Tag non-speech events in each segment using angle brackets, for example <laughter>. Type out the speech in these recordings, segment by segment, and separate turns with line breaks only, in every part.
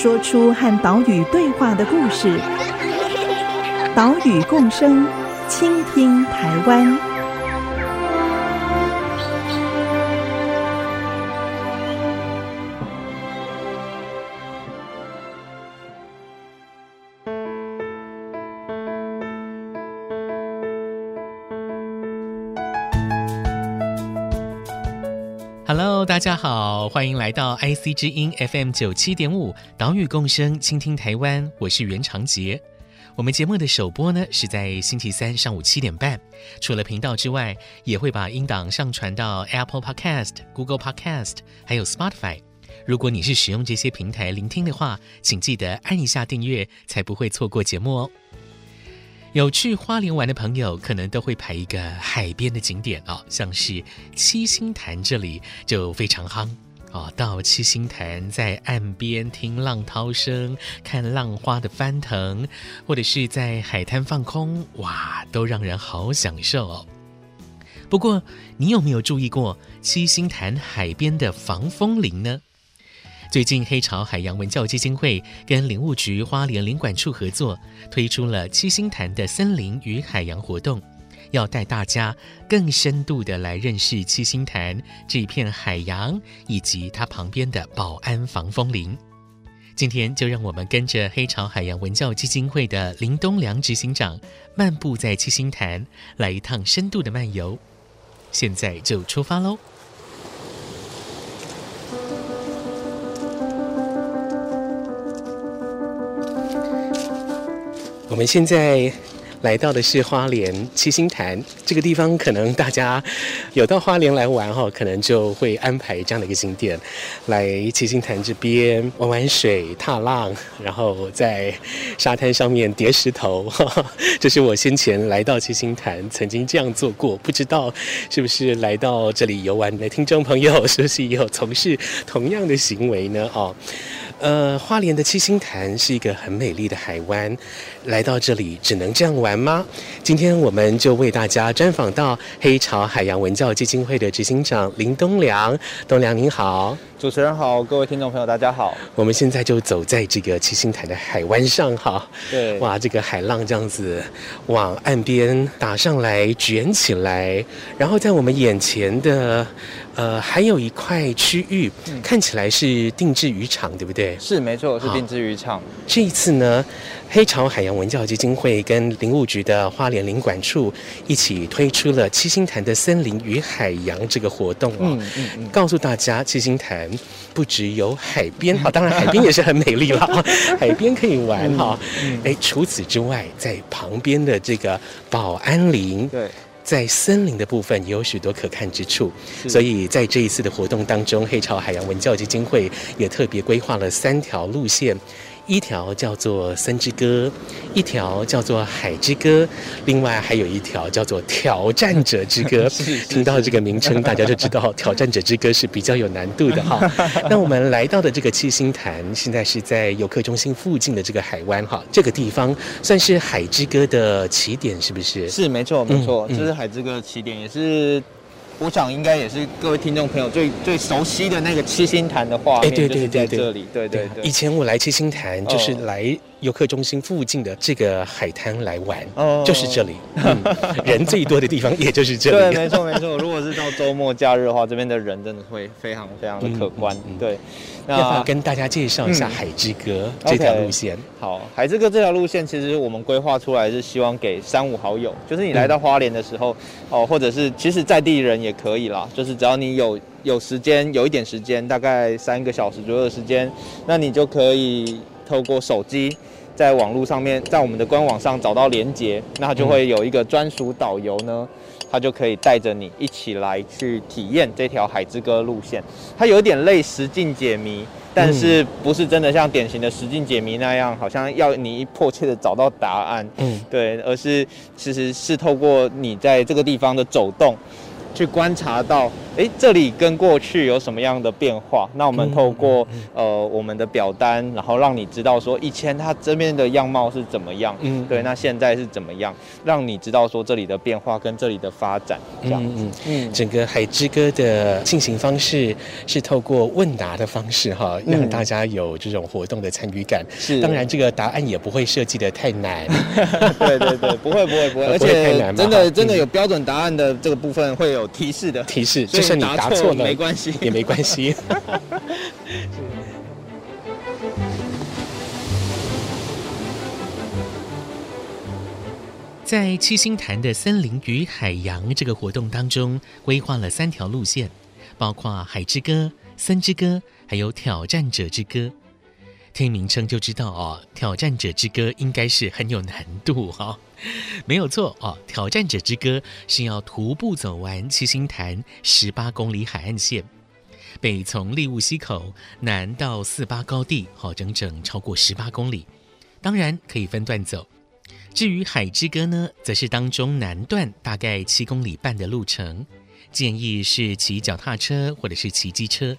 说出和岛屿对话的故事。岛屿共生，倾听台湾。
Hello，大家好，欢迎来到 IC 之音 FM 九七点五，岛屿共生，倾听台湾。我是袁长杰。我们节目的首播呢，是在星期三上午七点半。除了频道之外，也会把音档上传到 Apple Podcast、Google Podcast，还有 Spotify。如果你是使用这些平台聆听的话，请记得按一下订阅，才不会错过节目哦。有去花莲玩的朋友，可能都会排一个海边的景点哦，像是七星潭这里就非常夯。哦，到七星潭，在岸边听浪涛声，看浪花的翻腾，或者是在海滩放空，哇，都让人好享受哦。不过，你有没有注意过七星潭海边的防风林呢？最近，黑潮海洋文教基金会跟林务局花莲林管处合作，推出了七星潭的森林与海洋活动。要带大家更深度的来认识七星潭这片海洋，以及它旁边的保安防风林。今天就让我们跟着黑潮海洋文教基金会的林东良执行长，漫步在七星潭，来一趟深度的漫游。现在就出发喽！我们现在。来到的是花莲七星潭这个地方，可能大家有到花莲来玩哈，可能就会安排这样的一个景点，来七星潭这边玩玩水、踏浪，然后在沙滩上面叠石头。<laughs> 这是我先前来到七星潭曾经这样做过，不知道是不是来到这里游玩的听众朋友，是不是也有从事同样的行为呢？哦。呃，花莲的七星潭是一个很美丽的海湾，来到这里只能这样玩吗？今天我们就为大家专访到黑潮海洋文教基金会的执行长林东良。东良您好，
主持人好，各位听众朋友大家好。
我们现在就走在这个七星潭的海湾上哈，
对，
哇，这个海浪这样子往岸边打上来，卷起来，然后在我们眼前的。呃，还有一块区域，嗯、看起来是定制渔场，对不对？
是，没错，是定制渔场。
这一次呢，黑潮海洋文教基金会跟林务局的花莲林管处一起推出了七星潭的森林与海洋这个活动哦。嗯嗯嗯、告诉大家，七星潭不只有海边 <laughs> 哈，当然海边也是很美丽了，<laughs> 海边可以玩哈。哎、除此之外，在旁边的这个保安林，对。在森林的部分也有许多可看之处，所以在这一次的活动当中，黑潮海洋文教基金会也特别规划了三条路线。一条叫做森之歌，一条叫做海之歌，另外还有一条叫做挑战者之歌。<laughs> 听到这个名称，大家就知道挑战者之歌是比较有难度的哈。<laughs> 那我们来到的这个七星潭，现在是在游客中心附近的这个海湾哈，这个地方算是海之歌的起点，是不是？
是，没错，没错，嗯、这是海之歌的起点，也是。我想应该也是各位听众朋友最最熟悉的那个七星潭的画面，就是在这里。对对对。以前我来七星潭就是来游客中心附近的这个海滩来玩，哦，就是这里，<laughs> 人最多的地方也就是这里。<laughs> 对，没错没错。如果是到周末假日的话，这边的人真的会非常非常的可观。对，
那跟大家介绍一下海之歌这条路线。
好，海之歌这条路线其实我们规划出来是希望给三五好友，就是你来到花莲的时候，哦，或者是其实在地人也。也可以啦，就是只要你有有时间，有一点时间，大概三个小时左右的时间，那你就可以透过手机，在网络上面，在我们的官网上找到连接，那就会有一个专属导游呢，他就可以带着你一起来去体验这条海之歌路线。它有点类实境解谜。但是不是真的像典型的实境解谜那样，好像要你迫切的找到答案。嗯，对，而是其实是透过你在这个地方的走动。去观察到，哎，这里跟过去有什么样的变化？那我们透过、嗯、呃我们的表单，然后让你知道说以前它这边的样貌是怎么样，嗯，对，那现在是怎么样？让你知道说这里的变化跟这里的发展，这样子。嗯嗯。整个海之歌的进行方式是透过问答的方式哈，让大家有这种活动的参与感。是。当然，这个答案也不会设计的太难。<laughs> 对对对，不会不会不会，<laughs> 而且真的真的有标准答案的这个部分会有。提示的提示，就算你答错了没关系，<laughs> 也没关系。<laughs>
在七星潭的森林与海洋这个活动当中，规划了三条路线，包括海之歌、森之歌，还有挑战者之歌。听名称就知道哦，挑战者之歌应该是很有难度哈、哦，<laughs> 没有错哦。挑战者之歌是要徒步走完七星潭十八公里海岸线，北从立雾溪口，南到四八高地，好、哦，整整超过十八公里。当然可以分段走。至于海之歌呢，则是当中南段大概七公里半的路程，建议是骑脚踏车或者是骑机车。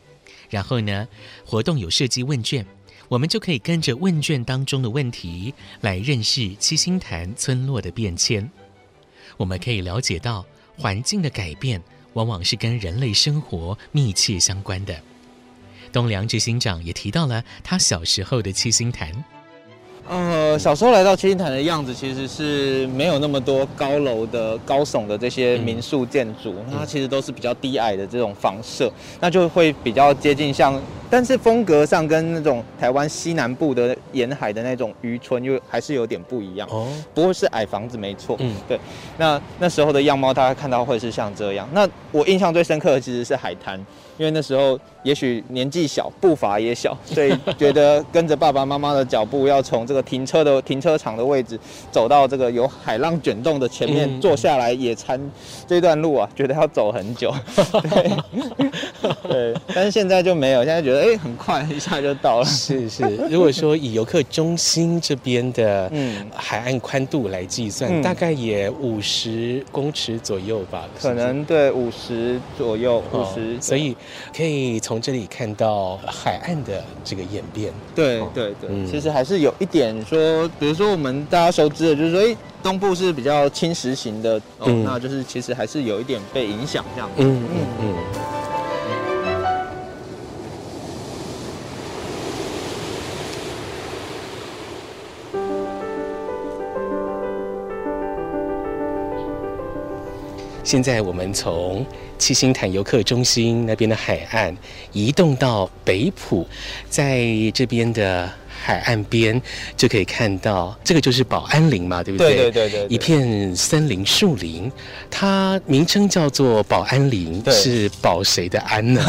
然后呢，活动有设计问卷。我们就可以跟着问卷当中的问题来认识七星潭村落的变迁。我们可以了解到，环境的改变往往是跟人类生活密切相关的。东梁执行长也提到了他小时候的七星潭。
呃，小时候来到七星潭的样子，其实是没有那么多高楼的高耸的这些民宿建筑，嗯、它其实都是比较低矮的这种房舍，那就会比较接近像，但是风格上跟那种台湾西南部的沿海的那种渔村又还是有点不一样哦。不过是矮房子没错，嗯，对。那那时候的样貌，大家看到会是像这样。那我印象最深刻的其实是海滩。因为那时候也许年纪小，步伐也小，<laughs> 所以觉得跟着爸爸妈妈的脚步，要从这个停车的停车场的位置走到这个有海浪卷动的前面坐下来野餐这段路啊，觉得要走很久。<laughs> 对，对，但是现在就没有，现在觉得哎，很快一下就到了。
是是，如果说以游客中心这边的海岸宽度来计算，嗯、大概也五十公尺左右吧？
可能对，五十左右，五十、哦，
所以。可以从这里看到海岸的这个演变。
对对对，嗯、其实还是有一点说，比如说我们大家熟知的，就是说，哎，东部是比较侵蚀型的，哦，嗯、那就是其实还是有一点被影响这样子。嗯嗯嗯。
现在我们从七星潭游客中心那边的海岸移动到北埔，在这边的海岸边就可以看到，这个就是保安林嘛，对不对？
对对对对，
一片森林树林，它名称叫做保安林，是保谁的安呢？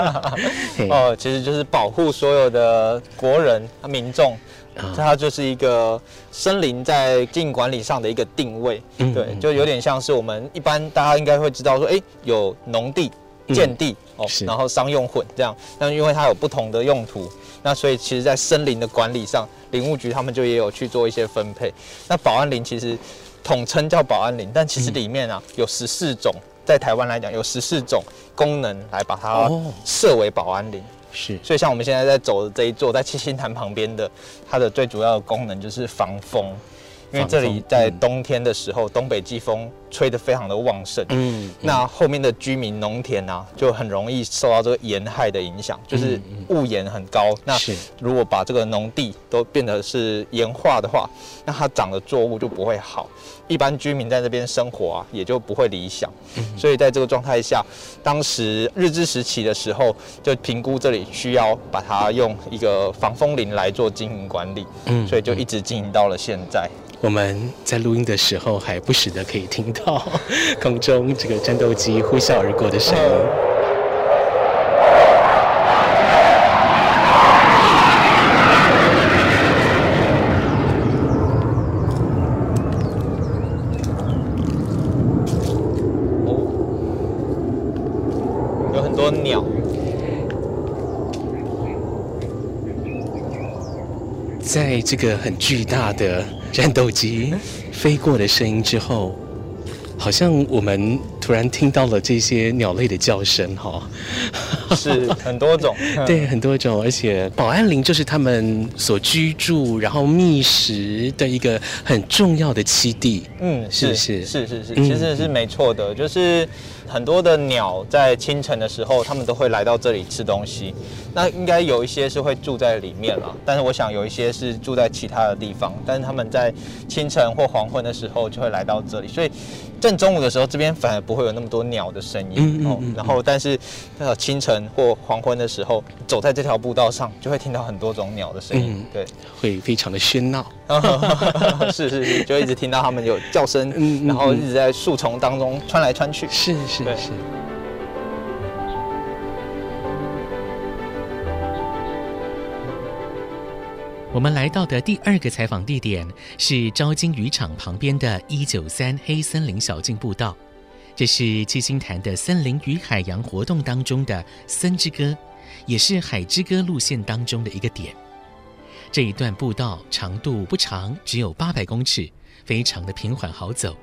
<laughs>
哦，其实就是保护所有的国人、民众。它就是一个森林在经营管理上的一个定位，对，就有点像是我们一般大家应该会知道说，哎，有农地、建地哦，然后商用混这样，那因为它有不同的用途，那所以其实在森林的管理上，林务局他们就也有去做一些分配。那保安林其实统称叫保安林，但其实里面啊有十四种，在台湾来讲有十四种功能来把它设为保安林。是，所以像我们现在在走的这一座，在七星潭旁边的，它的最主要的功能就是防风，因为这里在冬天的时候，东北季风吹得非常的旺盛，嗯，那后面的居民农田啊，就很容易受到这个盐害的影响，就是雾盐很高，那如果把这个农地都变得是盐化的话，那它长的作物就不会好。一般居民在这边生活啊，也就不会理想。所以在这个状态下，当时日治时期的时候，就评估这里需要把它用一个防风林来做经营管理。嗯，所以就一直经营到了现在。
我们在录音的时候，还不时的可以听到空中这个战斗机呼啸而过的声音。
在这个很巨大的战斗机飞过的声音之后，好像我们突然听到了这些鸟类的叫声，哈，
是很多种，<laughs>
对，很多种，而且保安林就是他们所居住，然后觅食的一个很重要的栖地，
嗯，
是
是？是是是，其实是没错的，就是。很多的鸟在清晨的时候，它们都会来到这里吃东西。那应该有一些是会住在里面了，但是我想有一些是住在其他的地方。但是它们在清晨或黄昏的时候就会来到这里，所以正中午的时候，这边反而不会有那么多鸟的声音哦。然后，但是呃清晨或黄昏的时候，走在这条步道上，就会听到很多种鸟的声音。对，
会非常的喧闹。<laughs>
是是是，就一直听到它们有叫声，然后一直在树丛当中穿来穿去。
是是。是是是，
我们来到的第二个采访地点是昭金渔场旁边的一九三黑森林小径步道，这是七星潭的森林与海洋活动当中的森之歌，也是海之歌路线当中的一个点。这一段步道长度不长，只有八百公尺，非常的平缓好走。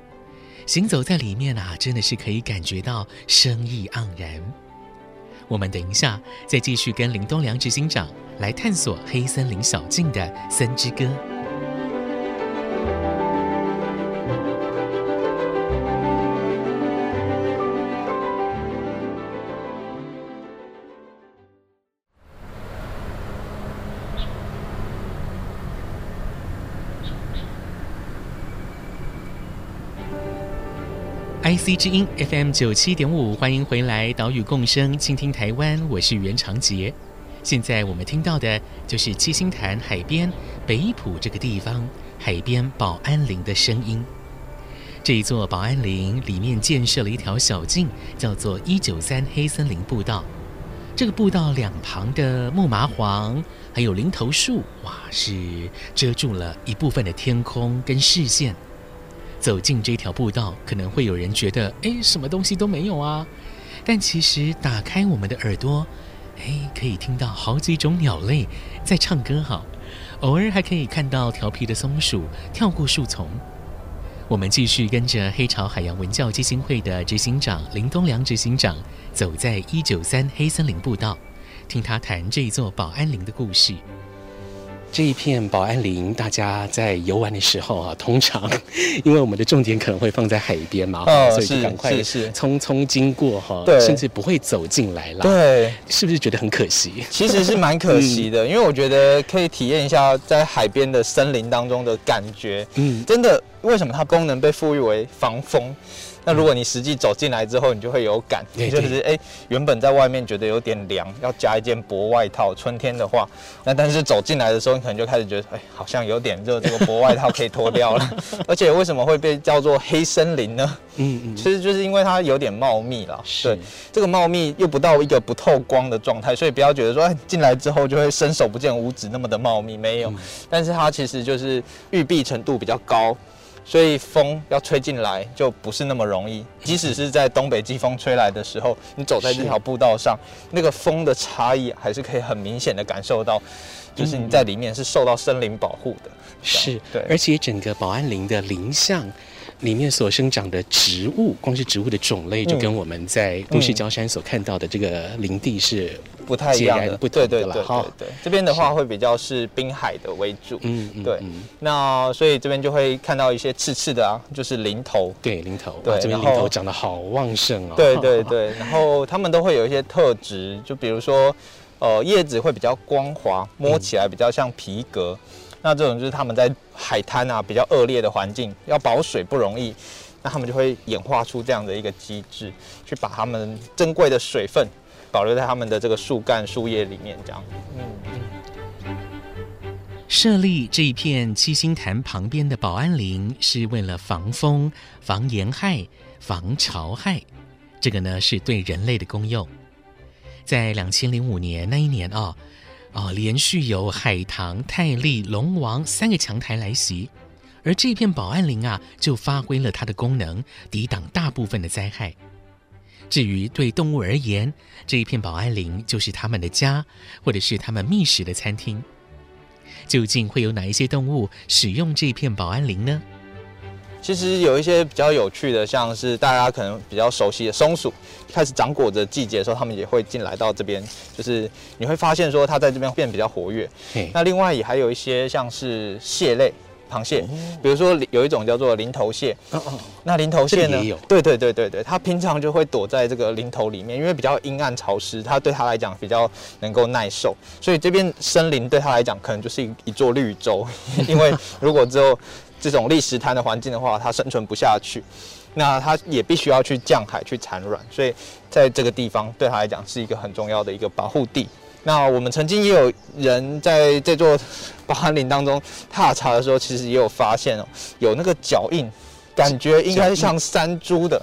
行走在里面啊，真的是可以感觉到生意盎然。我们等一下再继续跟林东良执行长来探索黑森林小径的森之歌。IC 之音 FM 九七点五，欢迎回来，岛屿共生，倾听台湾，我是袁长杰。现在我们听到的就是七星潭海边北埔这个地方海边宝安林的声音。这一座宝安林里面建设了一条小径，叫做一九三黑森林步道。这个步道两旁的木麻黄还有林头树，哇，是遮住了一部分的天空跟视线。走进这条步道，可能会有人觉得，哎，什么东西都没有啊。但其实打开我们的耳朵，哎，可以听到好几种鸟类在唱歌哈。偶尔还可以看到调皮的松鼠跳过树丛。我们继续跟着黑潮海洋文教基金会的执行长林东良执行长，走在一九三黑森林步道，听他谈这一座保安林的故事。
这一片保安林，大家在游玩的时候啊，通常 <laughs> 因为我们的重点可能会放在海边嘛，
哦、
所以就赶快匆匆经过哈，
对，
甚至不会走进来了。
对，
是不是觉得很可惜？
其实是蛮可惜的，<laughs> 嗯、因为我觉得可以体验一下在海边的森林当中的感觉。嗯，真的，为什么它功能被赋予为防风？那如果你实际走进来之后，你就会有感，也就是哎，原本在外面觉得有点凉，要加一件薄外套。春天的话，那但是走进来的时候，你可能就开始觉得，哎，好像有点热，这个薄外套可以脱掉了。<laughs> 而且为什么会被叫做黑森林呢？嗯嗯，其实就是因为它有点茂密了。对，这个茂密又不到一个不透光的状态，所以不要觉得说，哎，进来之后就会伸手不见五指那么的茂密，没有。但是它其实就是郁闭程度比较高。所以风要吹进来就不是那么容易，即使是在东北季风吹来的时候，你走在这条步道上，那个风的差异还是可以很明显的感受到，就是你在里面是受到森林保护的。
是，对，而且整个保安林的林相。里面所生长的植物，光是植物的种类，就跟我们在都市郊山所看到的这个林地是不太一样的，不同的了。
对对对，对，这边的话会比较是滨海的为主。嗯嗯，对。那所以这边就会看到一些刺刺的啊，就是林头。
对，林头。对，这边林头长得好旺盛哦。
对对对，<laughs> 然后它们都会有一些特质，就比如说，呃，叶子会比较光滑，摸起来比较像皮革。那这种就是他们在海滩啊比较恶劣的环境，要保水不容易，那他们就会演化出这样的一个机制，去把他们珍贵的水分保留在他们的这个树干、树叶里面，这样。嗯。
设立这一片七星潭旁边的保安林，是为了防风、防盐害、防潮害，这个呢是对人类的功用。在两千零五年那一年哦。哦，连续有海棠、泰利、龙王三个强台来袭，而这片宝安林啊，就发挥了它的功能，抵挡大部分的灾害。至于对动物而言，这一片宝安林就是他们的家，或者是他们觅食的餐厅。
究竟会有哪一些动物使用这片保安林呢？
其实有一些比较有趣的，像是大家可能比较熟悉的松鼠，开始长果子的季节的时候，它们也会进来到这边，就是你会发现说它在这边变比较活跃。那另外也还有一些像是蟹类。螃蟹，比如说有一种叫做林头蟹，哦哦，那林头蟹呢？对对对对对，它平常就会躲在这个林头里面，因为比较阴暗潮湿，它对它来讲比较能够耐受，所以这边森林对它来讲可能就是一一座绿洲，因为如果只有这种砾石滩的环境的话，它生存不下去，那它也必须要去降海去产卵，所以在这个地方对它来讲是一个很重要的一个保护地。那我们曾经也有人在这座保安林当中踏查的时候，其实也有发现哦，有那个脚印，感觉应该像山猪的，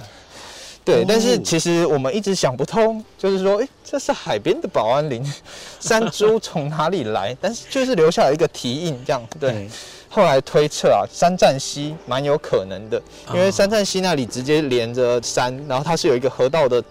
对。但是其实我们一直想不通，就是说，诶，这是海边的保安林，山猪从哪里来？但是就是留下了一个蹄印，这样对。后来推测啊，三站溪蛮有可能的，因为三站溪那里直接连着山，然后它是有一个河道的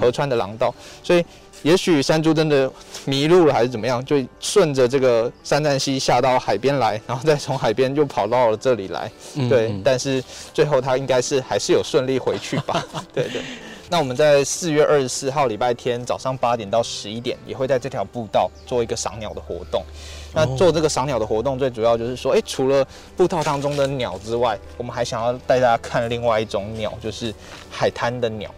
河川的廊道，所以。也许山猪真的迷路了，还是怎么样，就顺着这个三站溪下到海边来，然后再从海边就跑到了这里来。对，嗯、但是最后它应该是还是有顺利回去吧。<laughs> 对对。那我们在四月二十四号礼拜天早上八点到十一点，也会在这条步道做一个赏鸟的活动。那做这个赏鸟的活动，最主要就是说，诶，除了步道当中的鸟之外，我们还想要带大家看另外一种鸟，就是海滩的鸟。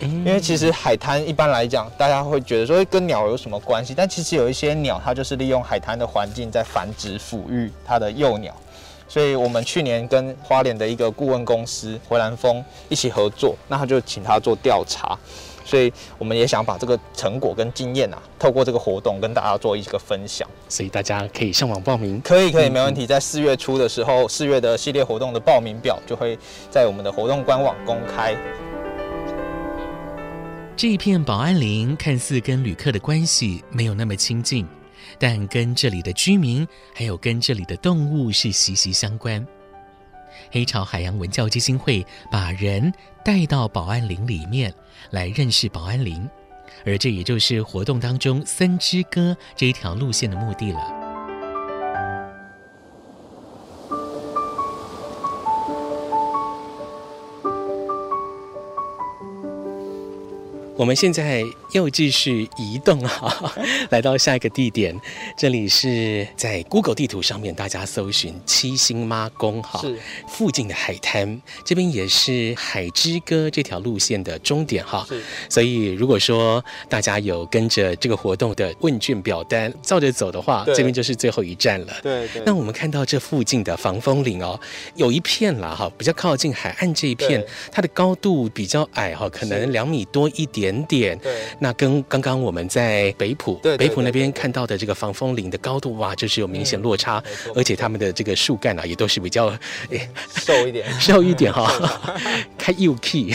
因为其实海滩一般来讲，大家会觉得说跟鸟有什么关系？但其实有一些鸟，它就是利用海滩的环境在繁殖、抚育它的幼鸟。所以我们去年跟花莲的一个顾问公司回蓝峰一起合作，那他就请他做调查。所以我们也想把这个成果跟经验啊，透过这个活动跟大家做一个分享。
所以大家可以上网报名，
可以可以没问题。在四月初的时候，四月的系列活动的报名表就会在我们的活动官网公开。
这一片保安林看似跟旅客的关系没有那么亲近，但跟这里的居民还有跟这里的动物是息息相关。黑潮海洋文教基金会把人带到保安林里面来认识保安林，而这也就是活动当中森之歌这一条路线的目的了。我们现在又继续移动啊，<laughs> 来到下一个地点。这里是在 Google 地图上面，大家搜寻七星妈宫哈，是附近的海滩。这边也是海之歌这条路线的终点哈。是，所以如果说大家有跟着这个活动的问卷表单照着走的话，这边就是最后一站了。对对。那我们看到这附近的防风林哦，有一片啦哈，比较靠近海岸这一片，它的高度比较矮哈，可能两米多一点。点点，对，那跟刚刚我们在北埔，对，北埔那边看到的这个防风林的高度哇，就是有明显落差，而且他们的这个树干啊，也都是比较诶
瘦一点，<laughs>
瘦一点哈，<laughs> 开 U K，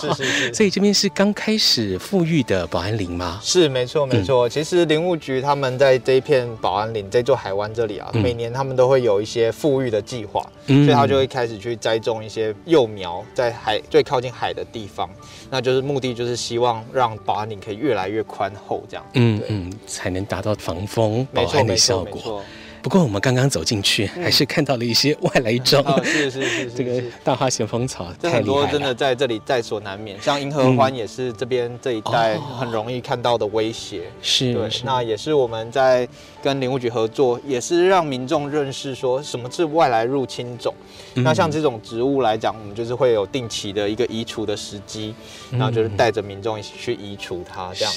是是是，所以这边是刚开始富裕的保安林吗？
是，没错没错。其实林务局他们在这一片保安林这座海湾这里啊，每年他们都会有一些富裕的计划，所以他就会开始去栽种一些幼苗在海最靠近海的地方，那就是目的就是希望。让保安林可以越来越宽厚，这样，嗯
嗯，才能达到防风保安的效果。不过我们刚刚走进去，还是看到了一些外来种，
是是是，<laughs>
这个大花咸丰草，
很多真的在这里在所难免。像银河欢也是这边这一带很容易看到的威胁，是对。那也是我们在跟林务局合作，也是让民众认识说什么是外来入侵种。那像这种植物来讲，我们就是会有定期的一个移除的时机，然后就是带着民众一起去移除它，这样。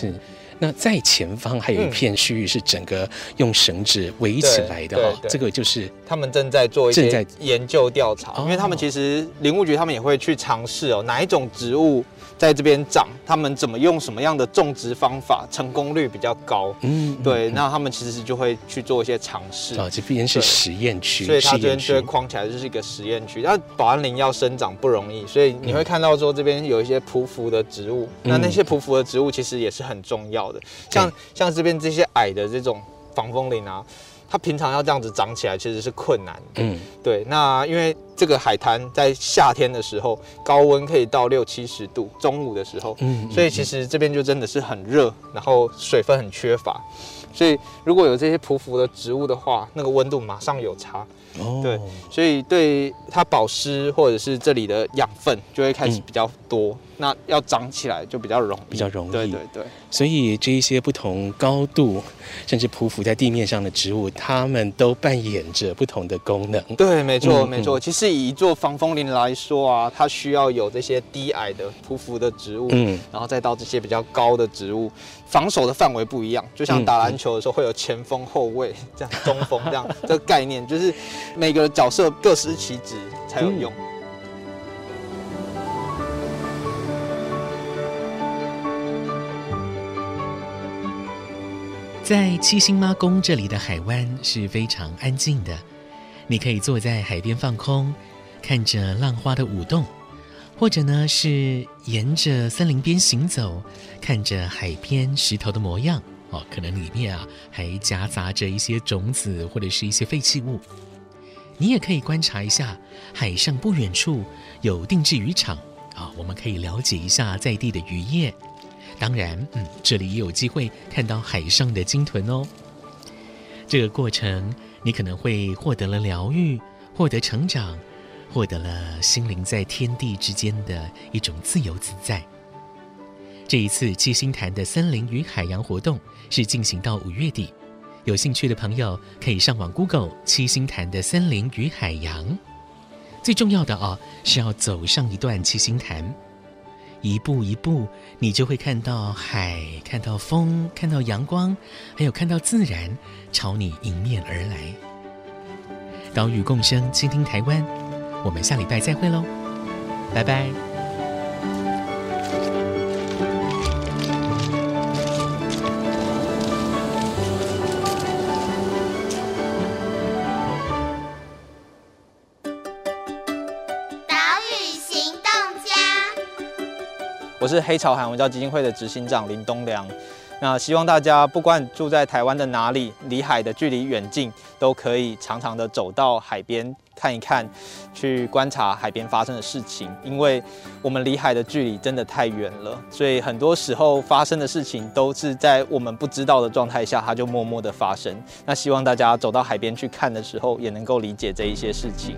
那在前方还有一片区域是整个用绳子围起来的哈，这个就是
他们正在做一些研究调查，因为他们其实林务局他们也会去尝试哦，哪一种植物。在这边长，他们怎么用什么样的种植方法，成功率比较高？嗯，对，那他们其实就会去做一些尝试。
啊，这边是实验区，
所以它这边就会框起来，就是一个实验区。那保安林要生长不容易，所以你会看到说这边有一些匍匐的植物。那那些匍匐的植物其实也是很重要的，像像这边这些矮的这种防风林啊，它平常要这样子长起来其实是困难的。嗯，对，那因为。这个海滩在夏天的时候高温可以到六七十度，中午的时候，嗯，所以其实这边就真的是很热，然后水分很缺乏，所以如果有这些匍匐的植物的话，那个温度马上有差。哦，对，所以对它保湿或者是这里的养分就会开始比较多，嗯、那要长起来就比较容易，
比较容易。
对对对，
所以这一些不同高度甚至匍匐在地面上的植物，它们都扮演着不同的功能。
对，没错、嗯、没错。其实以一座防风林来说啊，它需要有这些低矮的匍匐的植物，嗯，然后再到这些比较高的植物，防守的范围不一样。就像打篮球的时候会有前锋、后卫这样，中锋这样，这个概念就是。每个角色各司其职才有用。
在七星妈宫这里的海湾是非常安静的，你可以坐在海边放空，看着浪花的舞动，或者呢是沿着森林边行走，看着海边石头的模样哦，可能里面啊还夹杂着一些种子或者是一些废弃物。你也可以观察一下海上不远处有定制渔场啊，我们可以了解一下在地的渔业。当然，嗯，这里也有机会看到海上的鲸豚哦。这个过程，你可能会获得了疗愈，获得成长，获得了心灵在天地之间的一种自由自在。这一次七星潭的森林与海洋活动是进行到五月底。有兴趣的朋友可以上网 Google 七星潭的森林与海洋。最重要的哦，是要走上一段七星潭，一步一步，你就会看到海，看到风，看到阳光，还有看到自然朝你迎面而来。岛屿共生，倾听台湾。我们下礼拜再会喽，拜拜。
我是黑潮海文教基金会的执行长林东良，那希望大家不管住在台湾的哪里，离海的距离远近，都可以常常的走到海边看一看，去观察海边发生的事情，因为我们离海的距离真的太远了，所以很多时候发生的事情都是在我们不知道的状态下，它就默默的发生。那希望大家走到海边去看的时候，也能够理解这一些事情。